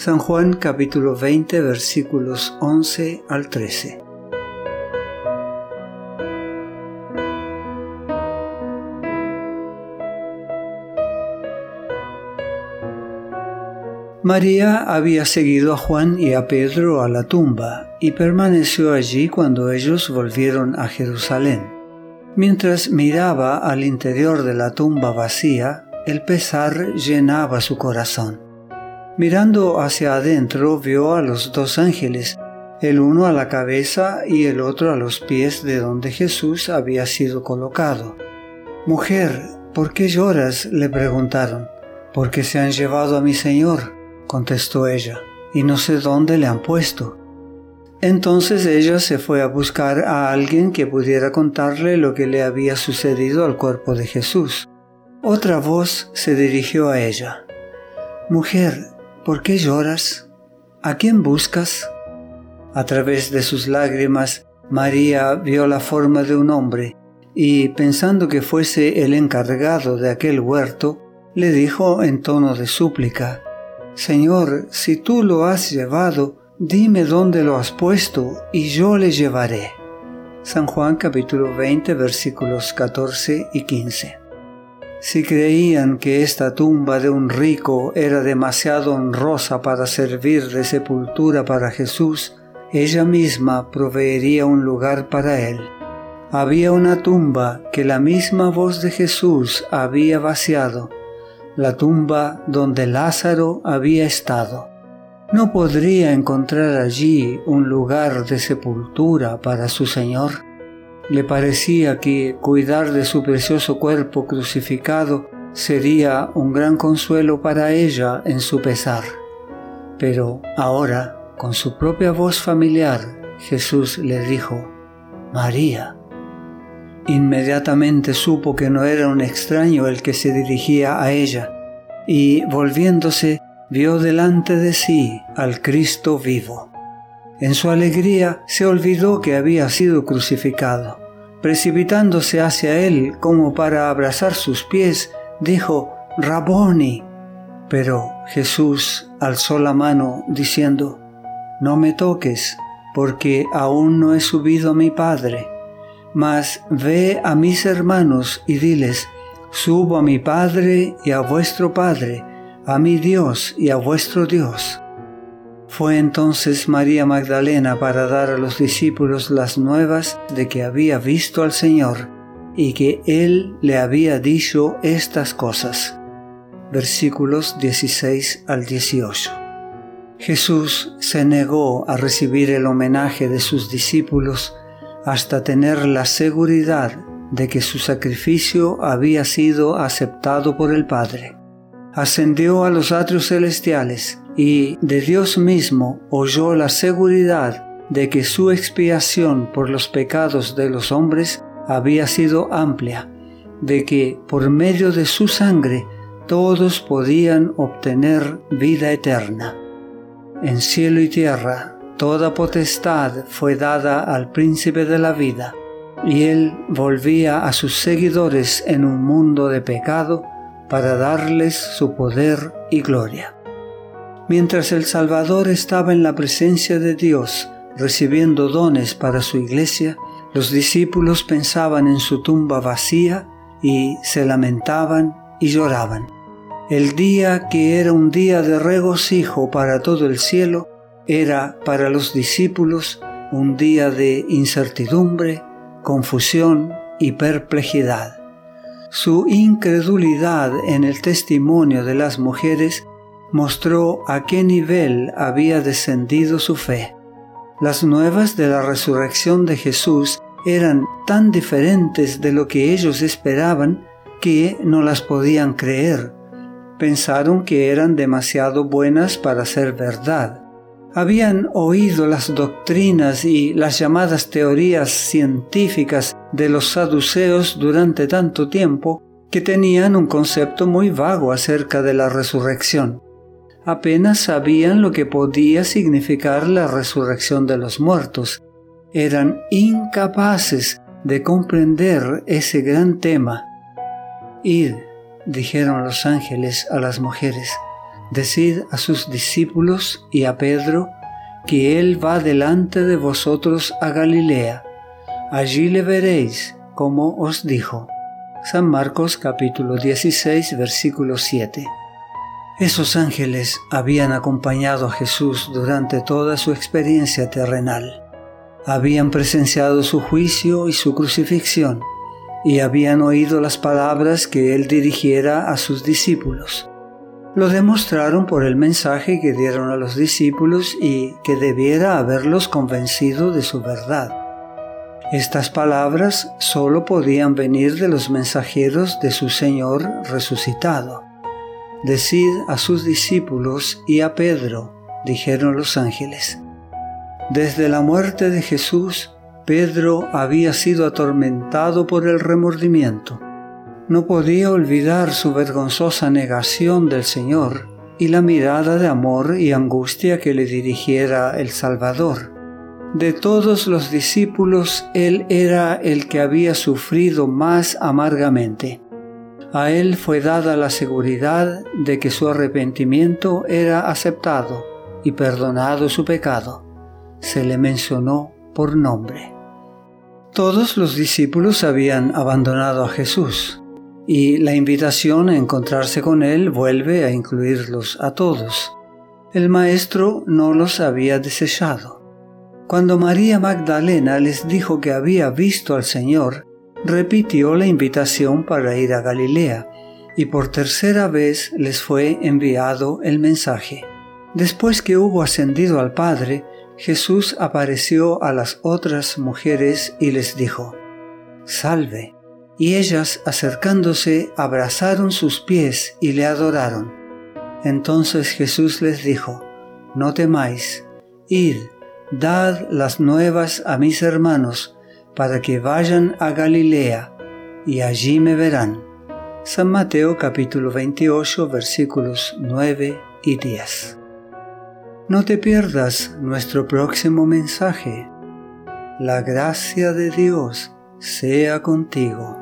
San Juan capítulo 20 versículos 11 al 13. María había seguido a Juan y a Pedro a la tumba y permaneció allí cuando ellos volvieron a Jerusalén. Mientras miraba al interior de la tumba vacía, el pesar llenaba su corazón. Mirando hacia adentro vio a los dos ángeles, el uno a la cabeza y el otro a los pies de donde Jesús había sido colocado. Mujer, ¿por qué lloras? le preguntaron. Porque se han llevado a mi Señor contestó ella, y no sé dónde le han puesto. Entonces ella se fue a buscar a alguien que pudiera contarle lo que le había sucedido al cuerpo de Jesús. Otra voz se dirigió a ella. Mujer, ¿por qué lloras? ¿A quién buscas? A través de sus lágrimas, María vio la forma de un hombre y, pensando que fuese el encargado de aquel huerto, le dijo en tono de súplica, Señor, si tú lo has llevado, dime dónde lo has puesto y yo le llevaré. San Juan capítulo 20 versículos 14 y 15. Si creían que esta tumba de un rico era demasiado honrosa para servir de sepultura para Jesús, ella misma proveería un lugar para él. Había una tumba que la misma voz de Jesús había vaciado la tumba donde Lázaro había estado. ¿No podría encontrar allí un lugar de sepultura para su Señor? Le parecía que cuidar de su precioso cuerpo crucificado sería un gran consuelo para ella en su pesar. Pero ahora, con su propia voz familiar, Jesús le dijo, María. Inmediatamente supo que no era un extraño el que se dirigía a ella, y volviéndose vio delante de sí al Cristo vivo. En su alegría se olvidó que había sido crucificado. Precipitándose hacia él como para abrazar sus pies, dijo, Raboni. Pero Jesús alzó la mano diciendo, No me toques, porque aún no he subido a mi Padre mas ve a mis hermanos y diles, subo a mi Padre y a vuestro Padre, a mi Dios y a vuestro Dios. Fue entonces María Magdalena para dar a los discípulos las nuevas de que había visto al Señor y que Él le había dicho estas cosas. Versículos 16 al 18. Jesús se negó a recibir el homenaje de sus discípulos hasta tener la seguridad de que su sacrificio había sido aceptado por el Padre. Ascendió a los atrios celestiales y de Dios mismo oyó la seguridad de que su expiación por los pecados de los hombres había sido amplia, de que por medio de su sangre todos podían obtener vida eterna. En cielo y tierra Toda potestad fue dada al príncipe de la vida, y él volvía a sus seguidores en un mundo de pecado para darles su poder y gloria. Mientras el Salvador estaba en la presencia de Dios, recibiendo dones para su iglesia, los discípulos pensaban en su tumba vacía y se lamentaban y lloraban. El día que era un día de regocijo para todo el cielo, era para los discípulos un día de incertidumbre, confusión y perplejidad. Su incredulidad en el testimonio de las mujeres mostró a qué nivel había descendido su fe. Las nuevas de la resurrección de Jesús eran tan diferentes de lo que ellos esperaban que no las podían creer. Pensaron que eran demasiado buenas para ser verdad habían oído las doctrinas y las llamadas teorías científicas de los saduceos durante tanto tiempo que tenían un concepto muy vago acerca de la resurrección. Apenas sabían lo que podía significar la resurrección de los muertos. Eran incapaces de comprender ese gran tema. Id, dijeron los ángeles a las mujeres, decid a sus discípulos y a Pedro que Él va delante de vosotros a Galilea. Allí le veréis, como os dijo. San Marcos capítulo 16 versículo 7. Esos ángeles habían acompañado a Jesús durante toda su experiencia terrenal. Habían presenciado su juicio y su crucifixión y habían oído las palabras que él dirigiera a sus discípulos. Lo demostraron por el mensaje que dieron a los discípulos y que debiera haberlos convencido de su verdad. Estas palabras solo podían venir de los mensajeros de su Señor resucitado. Decid a sus discípulos y a Pedro, dijeron los ángeles. Desde la muerte de Jesús, Pedro había sido atormentado por el remordimiento. No podía olvidar su vergonzosa negación del Señor y la mirada de amor y angustia que le dirigiera el Salvador. De todos los discípulos, él era el que había sufrido más amargamente. A él fue dada la seguridad de que su arrepentimiento era aceptado y perdonado su pecado. Se le mencionó por nombre. Todos los discípulos habían abandonado a Jesús y la invitación a encontrarse con Él vuelve a incluirlos a todos. El Maestro no los había desechado. Cuando María Magdalena les dijo que había visto al Señor, repitió la invitación para ir a Galilea y por tercera vez les fue enviado el mensaje. Después que hubo ascendido al Padre, Jesús apareció a las otras mujeres y les dijo, Salve. Y ellas, acercándose, abrazaron sus pies y le adoraron. Entonces Jesús les dijo, No temáis, id, dad las nuevas a mis hermanos, para que vayan a Galilea, y allí me verán. San Mateo capítulo 28 versículos 9 y 10. No te pierdas nuestro próximo mensaje. La gracia de Dios sea contigo.